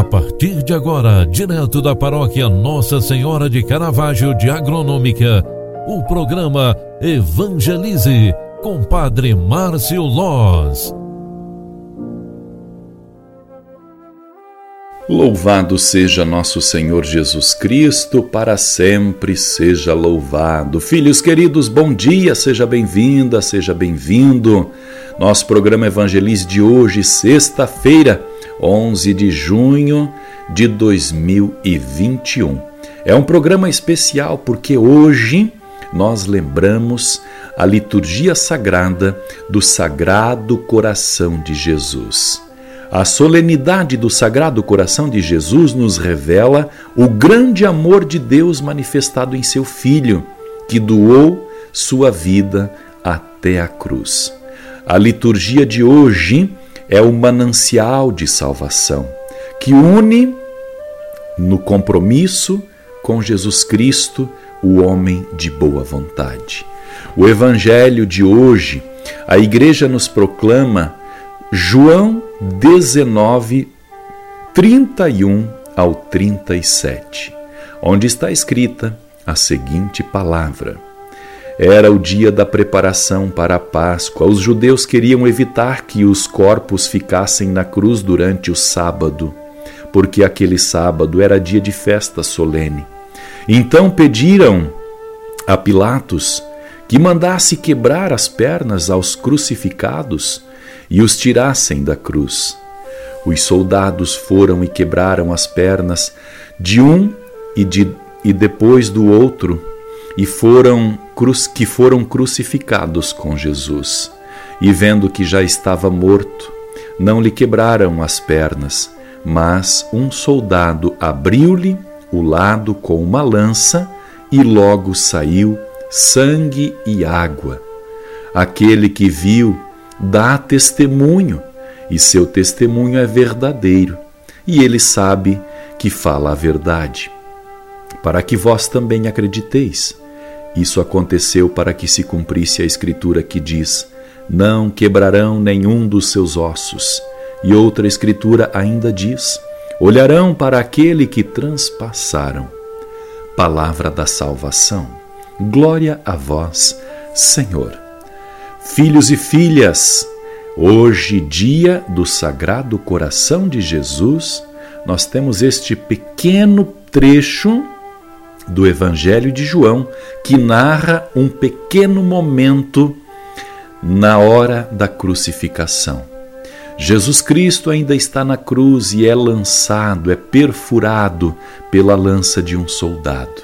A partir de agora, direto da paróquia Nossa Senhora de Caravaggio de Agronômica, o programa Evangelize com Padre Márcio Loz. Louvado seja nosso Senhor Jesus Cristo, para sempre seja louvado. Filhos queridos, bom dia, seja bem-vinda, seja bem-vindo. Nosso programa Evangelize de hoje, sexta-feira, 11 de junho de 2021. É um programa especial porque hoje nós lembramos a liturgia sagrada do Sagrado Coração de Jesus. A solenidade do Sagrado Coração de Jesus nos revela o grande amor de Deus manifestado em seu Filho, que doou sua vida até a cruz. A liturgia de hoje é o manancial de salvação que une no compromisso com Jesus Cristo o homem de boa vontade. O evangelho de hoje, a igreja nos proclama João 19, 31 ao 37, onde está escrita a seguinte palavra: era o dia da preparação para a Páscoa. Os judeus queriam evitar que os corpos ficassem na cruz durante o sábado, porque aquele sábado era dia de festa solene. Então pediram a Pilatos que mandasse quebrar as pernas aos crucificados e os tirassem da cruz. Os soldados foram e quebraram as pernas de um e, de, e depois do outro e foram que foram crucificados com Jesus. E vendo que já estava morto, não lhe quebraram as pernas, mas um soldado abriu-lhe o lado com uma lança e logo saiu sangue e água. Aquele que viu dá testemunho, e seu testemunho é verdadeiro, e ele sabe que fala a verdade. Para que vós também acrediteis. Isso aconteceu para que se cumprisse a escritura que diz: Não quebrarão nenhum dos seus ossos. E outra escritura ainda diz: Olharão para aquele que transpassaram. Palavra da salvação. Glória a vós, Senhor. Filhos e filhas, hoje, dia do Sagrado Coração de Jesus, nós temos este pequeno trecho do Evangelho de João, que narra um pequeno momento na hora da crucificação. Jesus Cristo ainda está na cruz e é lançado, é perfurado pela lança de um soldado.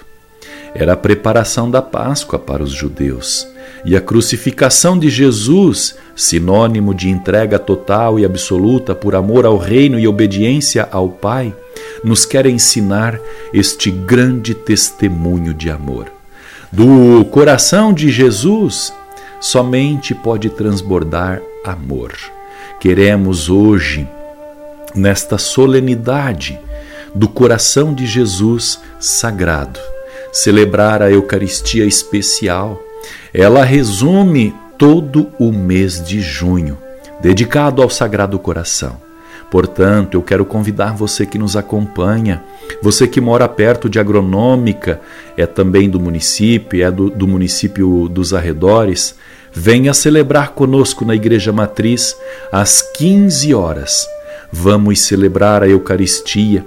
Era a preparação da Páscoa para os judeus. E a crucificação de Jesus, sinônimo de entrega total e absoluta por amor ao reino e obediência ao Pai, nos quer ensinar este grande testemunho de amor. Do coração de Jesus somente pode transbordar amor. Queremos hoje, nesta solenidade do coração de Jesus sagrado, celebrar a Eucaristia especial. Ela resume todo o mês de junho, dedicado ao Sagrado Coração. Portanto, eu quero convidar você que nos acompanha, você que mora perto de Agronômica, é também do município, é do, do município dos arredores, venha celebrar conosco na Igreja Matriz às 15 horas. Vamos celebrar a Eucaristia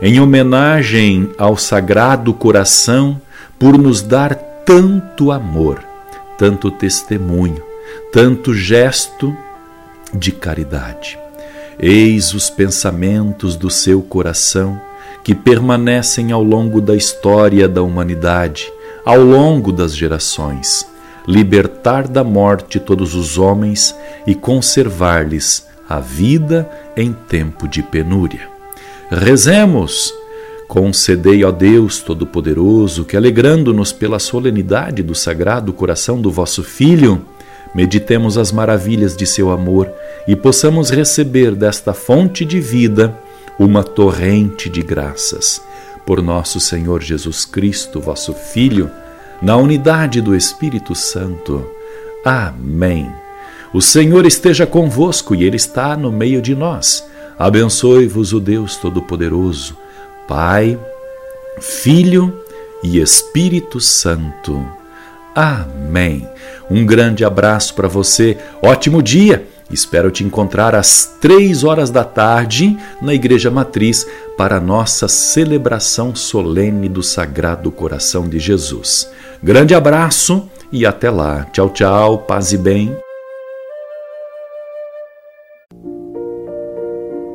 em homenagem ao Sagrado Coração por nos dar tanto amor, tanto testemunho, tanto gesto de caridade. Eis os pensamentos do seu coração que permanecem ao longo da história da humanidade, ao longo das gerações, libertar da morte todos os homens e conservar-lhes a vida em tempo de penúria. Rezemos! Concedei, ó Deus Todo-Poderoso, que, alegrando-nos pela solenidade do Sagrado Coração do vosso Filho, meditemos as maravilhas de seu amor e possamos receber desta fonte de vida uma torrente de graças. Por nosso Senhor Jesus Cristo, vosso Filho, na unidade do Espírito Santo. Amém. O Senhor esteja convosco e Ele está no meio de nós. Abençoe-vos o Deus Todo-Poderoso, Pai, Filho e Espírito Santo. Amém. Um grande abraço para você, ótimo dia! Espero te encontrar às três horas da tarde na Igreja Matriz para a nossa celebração solene do Sagrado Coração de Jesus. Grande abraço e até lá. Tchau, tchau, paz e bem.